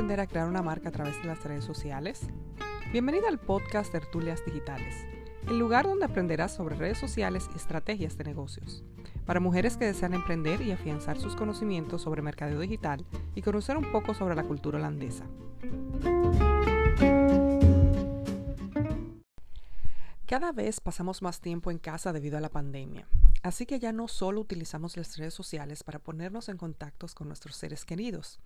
aprender a crear una marca a través de las redes sociales? Bienvenida al podcast Tertulias Digitales, el lugar donde aprenderás sobre redes sociales y estrategias de negocios, para mujeres que desean emprender y afianzar sus conocimientos sobre mercadeo digital y conocer un poco sobre la cultura holandesa. Cada vez pasamos más tiempo en casa debido a la pandemia, así que ya no solo utilizamos las redes sociales para ponernos en contacto con nuestros seres queridos,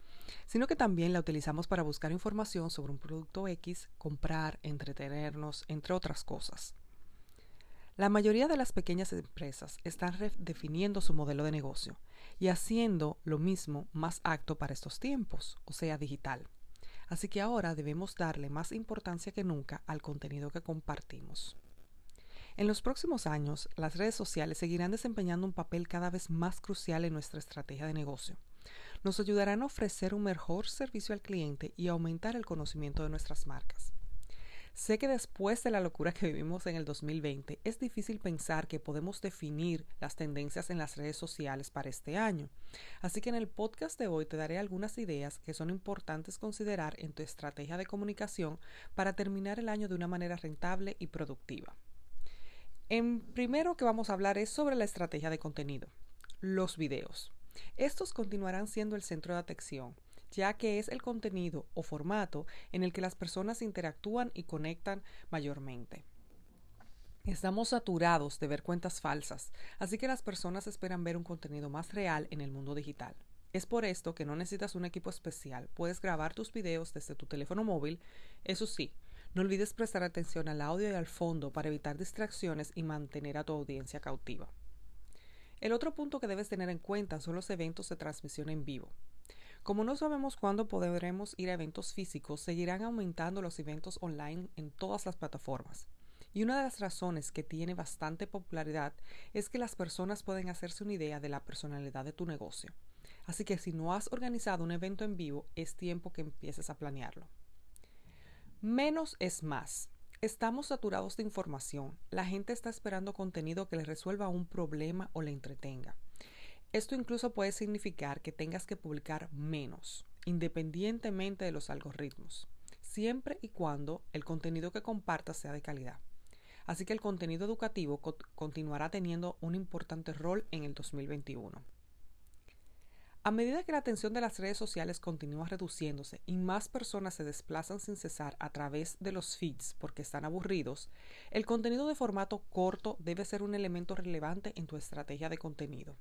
sino que también la utilizamos para buscar información sobre un producto X, comprar, entretenernos, entre otras cosas. La mayoría de las pequeñas empresas están redefiniendo su modelo de negocio y haciendo lo mismo más acto para estos tiempos, o sea, digital. Así que ahora debemos darle más importancia que nunca al contenido que compartimos. En los próximos años, las redes sociales seguirán desempeñando un papel cada vez más crucial en nuestra estrategia de negocio. Nos ayudarán a ofrecer un mejor servicio al cliente y aumentar el conocimiento de nuestras marcas. Sé que después de la locura que vivimos en el 2020, es difícil pensar que podemos definir las tendencias en las redes sociales para este año. Así que en el podcast de hoy te daré algunas ideas que son importantes considerar en tu estrategia de comunicación para terminar el año de una manera rentable y productiva. En primero que vamos a hablar es sobre la estrategia de contenido, los videos. Estos continuarán siendo el centro de atención, ya que es el contenido o formato en el que las personas interactúan y conectan mayormente. Estamos saturados de ver cuentas falsas, así que las personas esperan ver un contenido más real en el mundo digital. Es por esto que no necesitas un equipo especial, puedes grabar tus videos desde tu teléfono móvil, eso sí, no olvides prestar atención al audio y al fondo para evitar distracciones y mantener a tu audiencia cautiva. El otro punto que debes tener en cuenta son los eventos de transmisión en vivo. Como no sabemos cuándo podremos ir a eventos físicos, seguirán aumentando los eventos online en todas las plataformas. Y una de las razones que tiene bastante popularidad es que las personas pueden hacerse una idea de la personalidad de tu negocio. Así que si no has organizado un evento en vivo, es tiempo que empieces a planearlo. Menos es más. Estamos saturados de información. La gente está esperando contenido que le resuelva un problema o le entretenga. Esto incluso puede significar que tengas que publicar menos, independientemente de los algoritmos, siempre y cuando el contenido que compartas sea de calidad. Así que el contenido educativo continuará teniendo un importante rol en el 2021. A medida que la atención de las redes sociales continúa reduciéndose y más personas se desplazan sin cesar a través de los feeds porque están aburridos, el contenido de formato corto debe ser un elemento relevante en tu estrategia de contenido.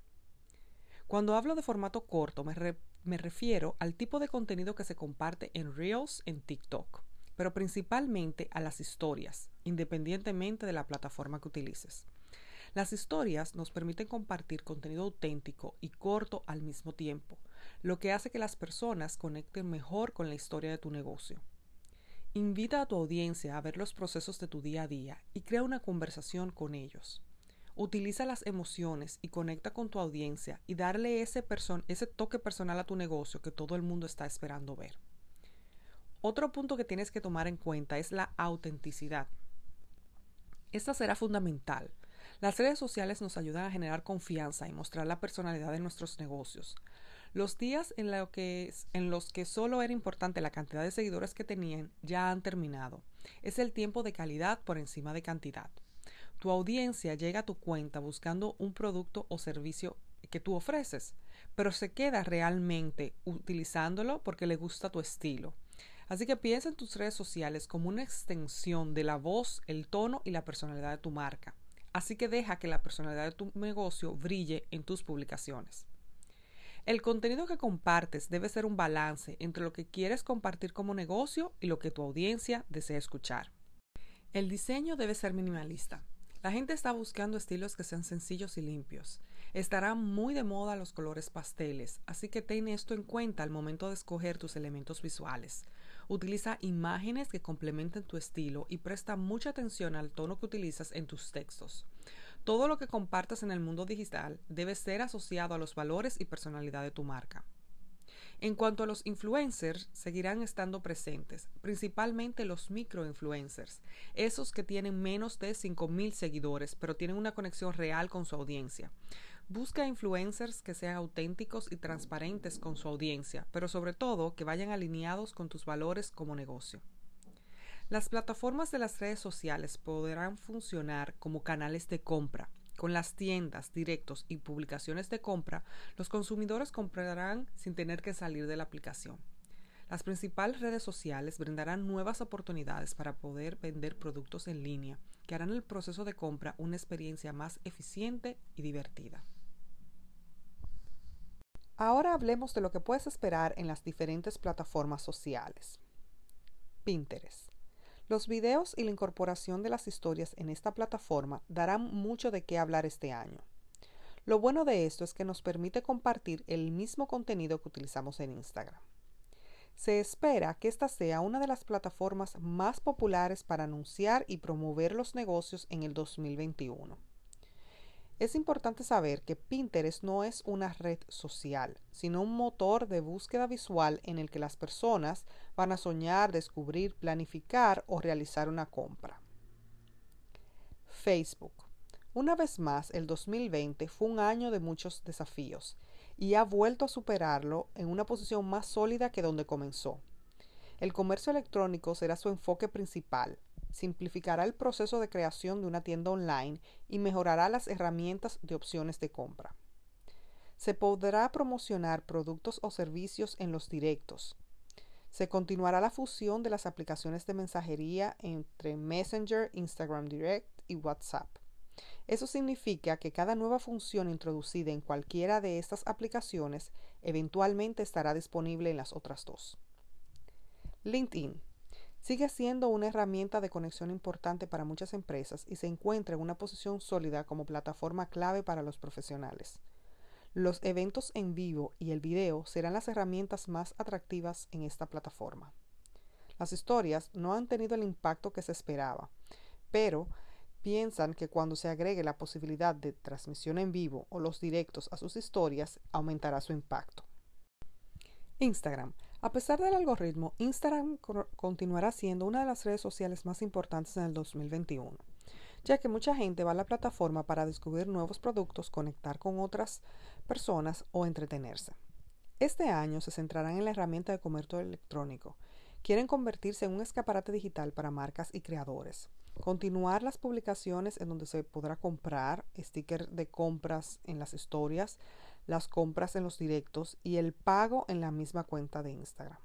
Cuando hablo de formato corto me, me refiero al tipo de contenido que se comparte en Reels en TikTok, pero principalmente a las historias, independientemente de la plataforma que utilices. Las historias nos permiten compartir contenido auténtico y corto al mismo tiempo, lo que hace que las personas conecten mejor con la historia de tu negocio. Invita a tu audiencia a ver los procesos de tu día a día y crea una conversación con ellos. Utiliza las emociones y conecta con tu audiencia y darle ese, toque personal a tu negocio que todo el mundo está esperando ver. Otro punto que tienes que tomar en cuenta es la autenticidad. Esta será fundamental las redes sociales nos ayudan a generar confianza y mostrar la personalidad de nuestros negocios. Los días en, los que solo era importante la cantidad de seguidores que tenían ya han terminado. Es el tiempo de calidad por encima de cantidad. Tu audiencia llega a tu cuenta buscando un producto o servicio que tú ofreces, pero se queda realmente utilizándolo porque le gusta tu estilo. Así que piensa en tus redes sociales como una extensión de la voz, el tono y la personalidad de tu marca. Así que deja que la personalidad de tu negocio brille en tus publicaciones. El contenido que compartes debe ser un balance entre lo que quieres compartir como negocio y lo que tu audiencia desea escuchar. El diseño debe ser minimalista. La gente está buscando estilos que sean sencillos y limpios. Estarán muy de moda los colores pasteles, así que ten esto en cuenta al momento de escoger tus elementos visuales. Utiliza imágenes que complementen tu estilo y presta mucha atención al tono que utilizas en tus textos. Todo lo que compartas en el mundo digital debe ser asociado a los valores y personalidad de tu marca. En cuanto a los influencers, seguirán estando presentes, principalmente los microinfluencers, esos que tienen menos de 5.000 seguidores, pero tienen una conexión real con su audiencia. Busca influencers que sean auténticos y transparentes con su audiencia, pero sobre todo que vayan alineados con tus valores como negocio. Las plataformas de las redes sociales podrán funcionar como canales de compra. Con las tiendas, directos y publicaciones de compra, los consumidores comprarán sin tener que salir de la aplicación. Las principales redes sociales brindarán nuevas oportunidades para poder vender productos en línea, que harán el proceso de compra una experiencia más eficiente y divertida. Ahora hablemos de lo que puedes esperar en las diferentes plataformas sociales. Pinterest. Los videos y la incorporación de las historias en esta plataforma darán mucho de qué hablar este año. Lo bueno de esto es que nos permite compartir el mismo contenido que utilizamos en Instagram. Se espera que esta sea una de las plataformas más populares para anunciar y promover los negocios en el 2021. Es importante saber que Pinterest no es una red social, sino un motor de búsqueda visual en el que las personas van a soñar, descubrir, planificar o realizar una compra. Facebook. Una vez más, el 2020 fue un año de muchos desafíos y ha vuelto a superarlo en una posición más sólida que donde comenzó. El comercio electrónico será su enfoque principal, simplificará el proceso de creación de una tienda online y mejorará las herramientas de opciones de compra. Se podrá promocionar productos o servicios en los directos. Se continuará la fusión de las aplicaciones de mensajería entre Messenger, Instagram Direct y WhatsApp. Eso significa que cada nueva función introducida en cualquiera de estas aplicaciones eventualmente estará disponible en las otras dos. LinkedIn sigue siendo una herramienta de conexión importante para muchas empresas y se encuentra en una posición sólida como plataforma clave para los profesionales. Los eventos en vivo y el video serán las herramientas más atractivas en esta plataforma. Las historias no han tenido el impacto que se esperaba, pero piensan que cuando se agregue la posibilidad de transmisión en vivo o los directos a sus historias, aumentará su impacto. Instagram a pesar del algoritmo, Instagram continuará siendo una de las redes sociales más importantes en el 2021, ya que mucha gente va a la plataforma para descubrir nuevos productos, conectar con otras personas o entretenerse. Este año se centrarán en la herramienta de comercio electrónico. Quieren convertirse en un escaparate digital para marcas y creadores. Continuar las publicaciones en donde se podrá comprar, stickers de compras en las historias, las compras en los directos y el pago en la misma cuenta de Instagram.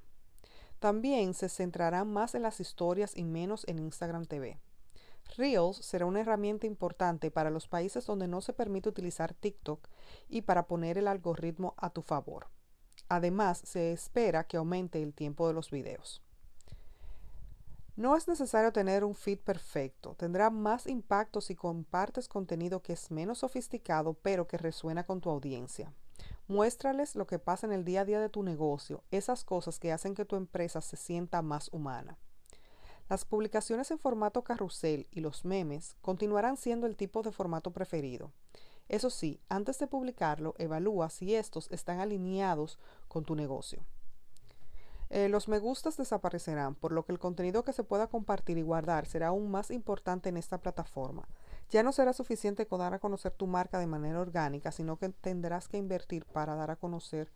También se centrarán más en las historias y menos en Instagram TV. Reels será una herramienta importante para los países donde no se permite utilizar TikTok y para poner el algoritmo a tu favor. Además, se espera que aumente el tiempo de los videos. No es necesario tener un feed perfecto. Tendrá más impacto si compartes contenido que es menos sofisticado pero que resuena con tu audiencia. Muéstrales lo que pasa en el día a día de tu negocio, esas cosas que hacen que tu empresa se sienta más humana. Las publicaciones en formato carrusel y los memes continuarán siendo el tipo de formato preferido. Eso sí, antes de publicarlo, evalúa si estos están alineados con tu negocio. Eh, los me gustas desaparecerán, por lo que el contenido que se pueda compartir y guardar será aún más importante en esta plataforma. Ya no será suficiente con dar a conocer tu marca de manera orgánica, sino que tendrás que invertir para dar a conocer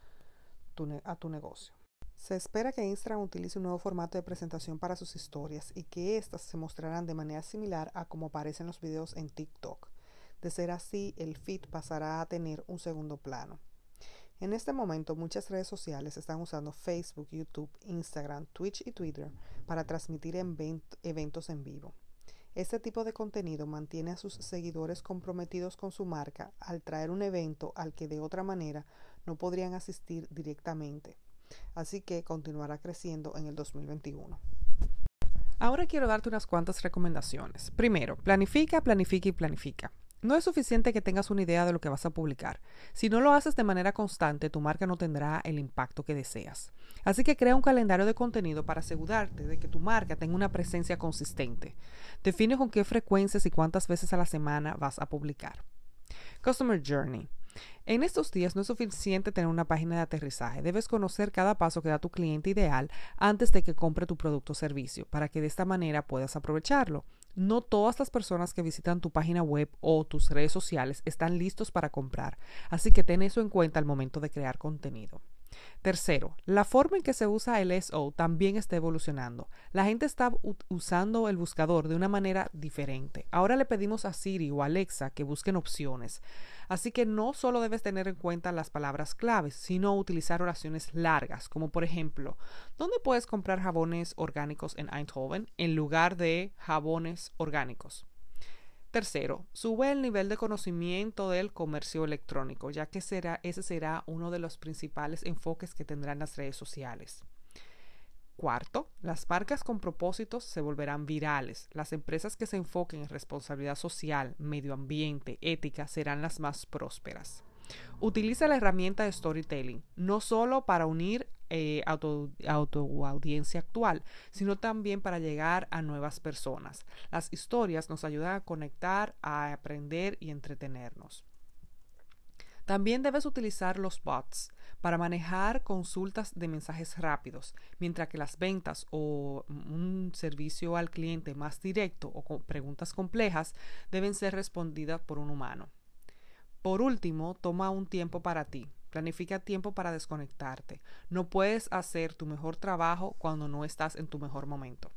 a tu negocio. Se espera que Instagram utilice un nuevo formato de presentación para sus historias y que éstas se mostrarán de manera similar a como aparecen los videos en TikTok. De ser así, el feed pasará a tener un segundo plano. En este momento muchas redes sociales están usando Facebook, YouTube, Instagram, Twitch y Twitter para transmitir eventos en vivo. Este tipo de contenido mantiene a sus seguidores comprometidos con su marca al traer un evento al que de otra manera no podrían asistir directamente. Así que continuará creciendo en el 2021. Ahora quiero darte unas cuantas recomendaciones. Primero, planifica, planifica y planifica. No es suficiente que tengas una idea de lo que vas a publicar. Si no lo haces de manera constante, tu marca no tendrá el impacto que deseas. Así que crea un calendario de contenido para asegurarte de que tu marca tenga una presencia consistente. Define con qué frecuencias y cuántas veces a la semana vas a publicar. Customer Journey. En estos días no es suficiente tener una página de aterrizaje, debes conocer cada paso que da tu cliente ideal antes de que compre tu producto o servicio, para que de esta manera puedas aprovecharlo. No todas las personas que visitan tu página web o tus redes sociales están listos para comprar, así que ten eso en cuenta al momento de crear contenido. Tercero, la forma en que se usa el SO también está evolucionando. La gente está usando el buscador de una manera diferente. Ahora le pedimos a Siri o Alexa que busquen opciones. Así que no solo debes tener en cuenta las palabras claves, sino utilizar oraciones largas, como por ejemplo, ¿dónde puedes comprar jabones orgánicos en Eindhoven en lugar de jabones orgánicos? Tercero, sube el nivel de conocimiento del comercio electrónico, ya que será, ese será uno de los principales enfoques que tendrán las redes sociales. Cuarto, las marcas con propósitos se volverán virales. Las empresas que se enfoquen en responsabilidad social, medio ambiente, ética serán las más prósperas. Utiliza la herramienta de storytelling, no solo para unir eh, auto, audiencia actual, sino también para llegar a nuevas personas. Las historias nos ayudan a conectar, a aprender y entretenernos. También debes utilizar los bots para manejar consultas de mensajes rápidos, mientras que las ventas o un servicio al cliente más directo o con preguntas complejas deben ser respondidas por un humano. Por último, toma un tiempo para ti. Planifica tiempo para desconectarte. No puedes hacer tu mejor trabajo cuando no estás en tu mejor momento.